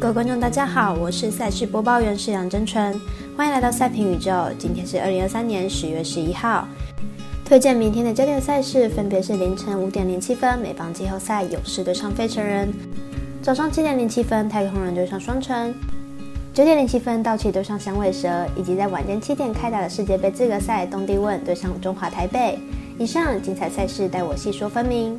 各位观众，大家好，我是赛事播报员是杨真纯，欢迎来到赛评宇宙。今天是二零二三年十月十一号，推荐明天的焦点赛事分别是凌晨五点零七分美邦季后赛勇士对上费城人，早上七点零七分太空人对上双城，九点零七分道奇对上响尾蛇，以及在晚间七点开打的世界杯资格赛东帝汶对上中华台北。以上精彩赛事待我细说分明。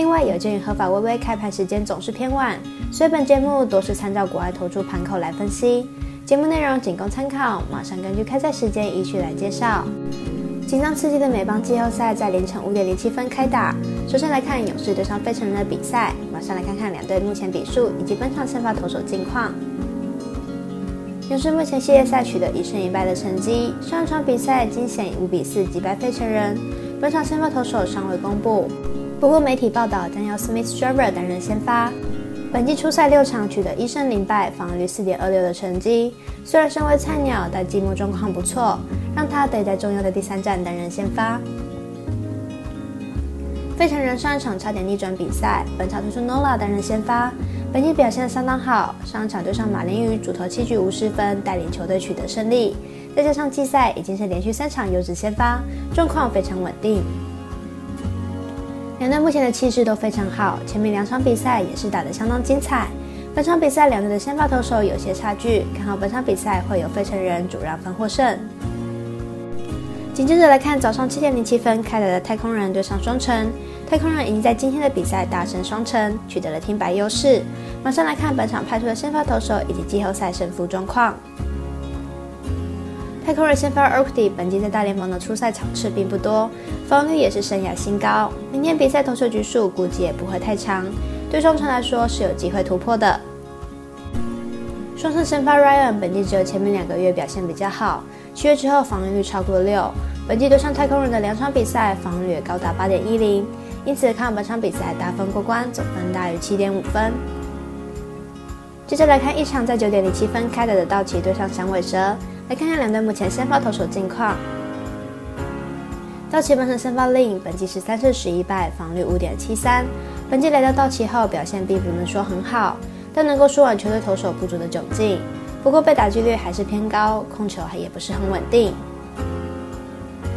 另外，有鉴于合法微微开盘时间总是偏晚，所以本节目多是参照国外投注盘口来分析，节目内容仅供参考。马上根据开赛时间依序来介绍。紧张刺激的美邦季后赛在凌晨五点零七分开打。首先来看勇士对上费城人的比赛，马上来看看两队目前比数以及本场先发投手近况。勇士目前系列赛取得一胜一败的成绩，上一场比赛惊险五比四击败费城人，本场先发投手尚未公布。不过，媒体报道将由 Smith Shawver 担任先发。本季初赛六场取得一胜零败、防御率四点二六的成绩。虽然身为菜鸟，但季末状况不错，让他得在重要的第三战担任先发。费城人上一场差点逆转比赛，本场推出 Nola 担任先发。本季表现相当好，上一场对上马林鱼主投七局无失分，带领球队取得胜利。再加上季赛已经是连续三场优质先发，状况非常稳定。两队目前的气势都非常好，前面两场比赛也是打得相当精彩。本场比赛两队的先发投手有些差距，看好本场比赛会有费城人主让分获胜。紧接着来看早上七点零七分开打的太空人对上双城，太空人已经在今天的比赛大胜双城，取得了听白优势。马上来看本场派出的先发投手以及季后赛胜负状况。太空人先发 o k d y 本季在大联盟的初赛场次并不多，防御率也是生涯新高。明天比赛投球局数估计也不会太长，对双城来说是有机会突破的。双城先发 Ryan 本季只有前面两个月表现比较好，七月之后防御率超过六。本季对上太空人的两场比赛防御率高达八点一零，因此看本场比赛大分过关，总分大于七点五分。接着来看一场在九点零七分开打的道奇对上响尾蛇。来看看两队目前先发投手近况。道奇本场先发 Lin 本季是三胜十一败，防率五点七三。本季来到道奇后表现并不能说很好，但能够舒缓球队投手不足的窘境。不过被打击率还是偏高，控球还也不是很稳定。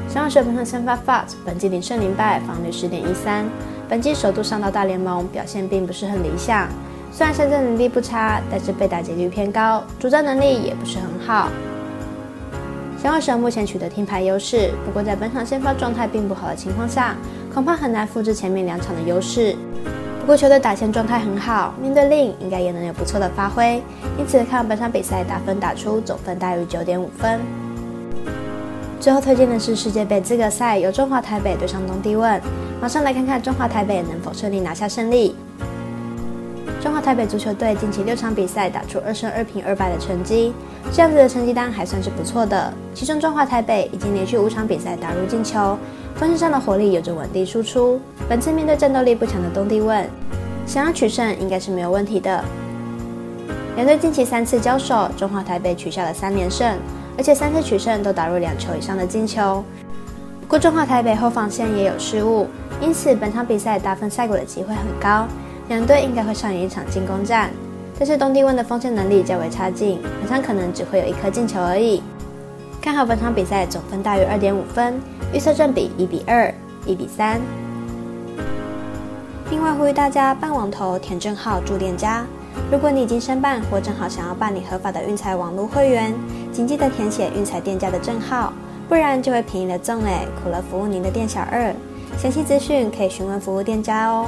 响尾蛇本场先发 Fat 本季零胜零败，防率十点一三。本季首度上到大联盟，表现并不是很理想。虽然现在能力不差，但是被打击率偏高，主战能力也不是很好。响尾蛇目前取得听牌优势，不过在本场先发状态并不好的情况下，恐怕很难复制前面两场的优势。不过球队打线状态很好，面对令应该也能有不错的发挥，因此看本场比赛打分打出总分大于九点五分。最后推荐的是世界杯资格赛，由中华台北对上东帝汶，马上来看看中华台北能否顺利拿下胜利。台北足球队近期六场比赛打出二胜二平二败的成绩，这样子的成绩单还算是不错的。其中中华台北已经连续五场比赛打入进球，锋线上的火力有着稳定输出。本次面对战斗力不强的东帝汶，想要取胜应该是没有问题的。两队近期三次交手，中华台北取下了三连胜，而且三次取胜都打入两球以上的进球。不过中华台北后防线也有失误，因此本场比赛打分赛果的机会很高。两队应该会上演一场进攻战，但是东帝汶的锋线能力较为差劲，本场可能只会有一颗进球而已。看好本场比赛总分大于二点五分，预测正比一比二、一比三。另外呼吁大家办网投填证号注店家，如果你已经申办或正好想要办理合法的运财网络会员，请记得填写运财店家的证号，不然就会便宜了赠嘞，苦了服务您的店小二。详细资讯可以询问服务店家哦。